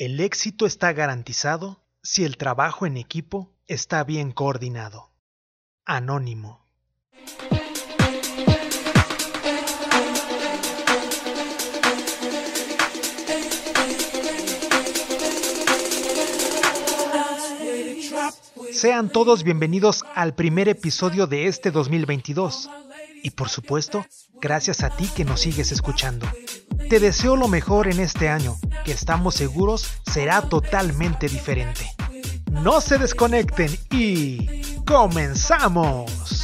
El éxito está garantizado si el trabajo en equipo está bien coordinado. Anónimo. Sean todos bienvenidos al primer episodio de este 2022. Y por supuesto, gracias a ti que nos sigues escuchando. Te deseo lo mejor en este año, que estamos seguros será totalmente diferente. No se desconecten y comenzamos.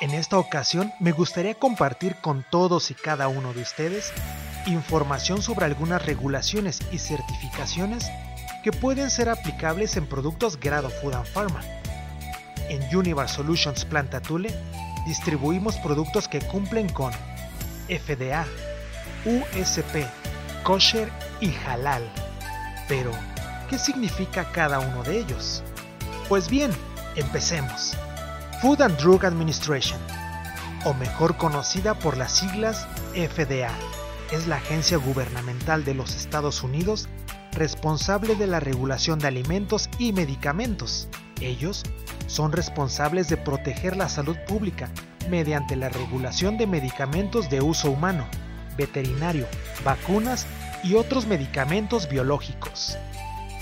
En esta ocasión me gustaría compartir con todos y cada uno de ustedes información sobre algunas regulaciones y certificaciones que pueden ser aplicables en productos grado Food and Pharma. En Univar Solutions Planta Tule distribuimos productos que cumplen con FDA, USP, kosher y halal. Pero, ¿qué significa cada uno de ellos? Pues bien, empecemos. Food and Drug Administration, o mejor conocida por las siglas FDA, es la agencia gubernamental de los Estados Unidos responsable de la regulación de alimentos y medicamentos. Ellos son responsables de proteger la salud pública mediante la regulación de medicamentos de uso humano, veterinario, vacunas y otros medicamentos biológicos.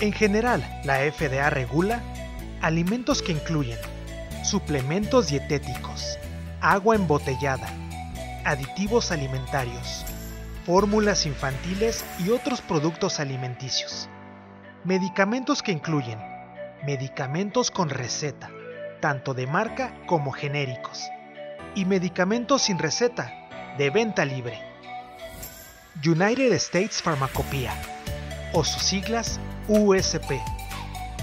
En general, la FDA regula alimentos que incluyen suplementos dietéticos, agua embotellada, aditivos alimentarios, fórmulas infantiles y otros productos alimenticios. Medicamentos que incluyen medicamentos con receta, tanto de marca como genéricos, y medicamentos sin receta, de venta libre. United States Pharmacopoeia, o sus siglas USP.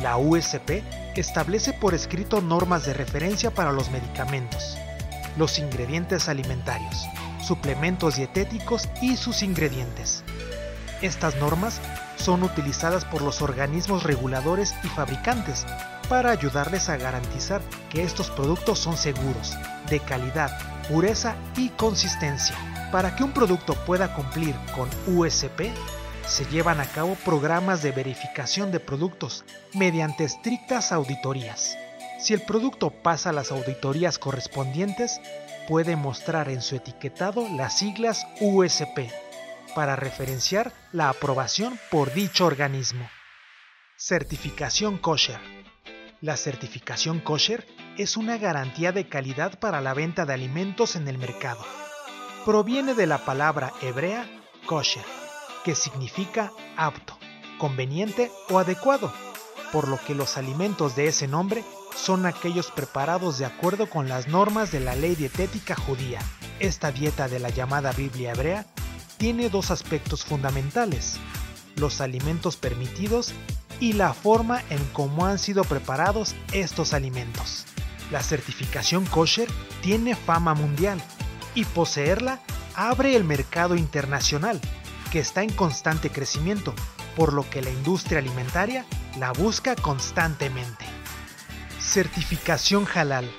La USP establece por escrito normas de referencia para los medicamentos, los ingredientes alimentarios, suplementos dietéticos y sus ingredientes. Estas normas son utilizadas por los organismos reguladores y fabricantes para ayudarles a garantizar que estos productos son seguros, de calidad, pureza y consistencia. Para que un producto pueda cumplir con USP, se llevan a cabo programas de verificación de productos mediante estrictas auditorías. Si el producto pasa las auditorías correspondientes, puede mostrar en su etiquetado las siglas USP para referenciar la aprobación por dicho organismo. Certificación kosher. La certificación kosher es una garantía de calidad para la venta de alimentos en el mercado. Proviene de la palabra hebrea kosher que significa apto, conveniente o adecuado, por lo que los alimentos de ese nombre son aquellos preparados de acuerdo con las normas de la ley dietética judía. Esta dieta de la llamada Biblia hebrea tiene dos aspectos fundamentales, los alimentos permitidos y la forma en cómo han sido preparados estos alimentos. La certificación kosher tiene fama mundial y poseerla abre el mercado internacional que está en constante crecimiento, por lo que la industria alimentaria la busca constantemente. Certificación halal.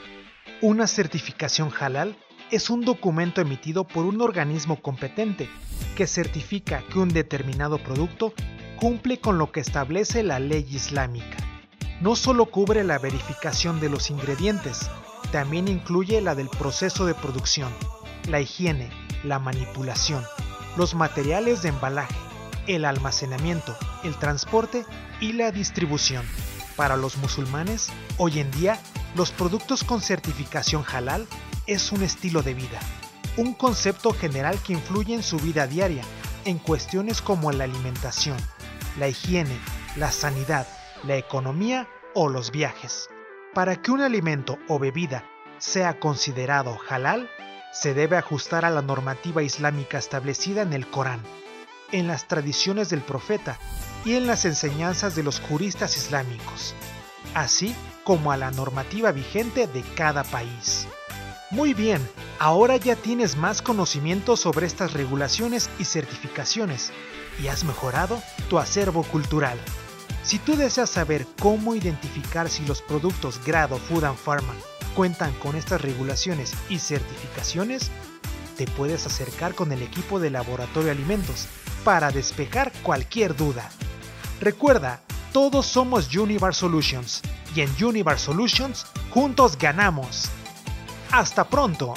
Una certificación halal es un documento emitido por un organismo competente que certifica que un determinado producto cumple con lo que establece la ley islámica. No solo cubre la verificación de los ingredientes, también incluye la del proceso de producción, la higiene, la manipulación, los materiales de embalaje, el almacenamiento, el transporte y la distribución. Para los musulmanes, hoy en día, los productos con certificación halal es un estilo de vida, un concepto general que influye en su vida diaria, en cuestiones como la alimentación, la higiene, la sanidad, la economía o los viajes. Para que un alimento o bebida sea considerado halal, se debe ajustar a la normativa islámica establecida en el Corán, en las tradiciones del profeta y en las enseñanzas de los juristas islámicos, así como a la normativa vigente de cada país. Muy bien, Ahora ya tienes más conocimiento sobre estas regulaciones y certificaciones y has mejorado tu acervo cultural. Si tú deseas saber cómo identificar si los productos Grado Food and Pharma cuentan con estas regulaciones y certificaciones, te puedes acercar con el equipo de Laboratorio Alimentos para despejar cualquier duda. Recuerda, todos somos Univar Solutions y en Univar Solutions juntos ganamos. Hasta pronto.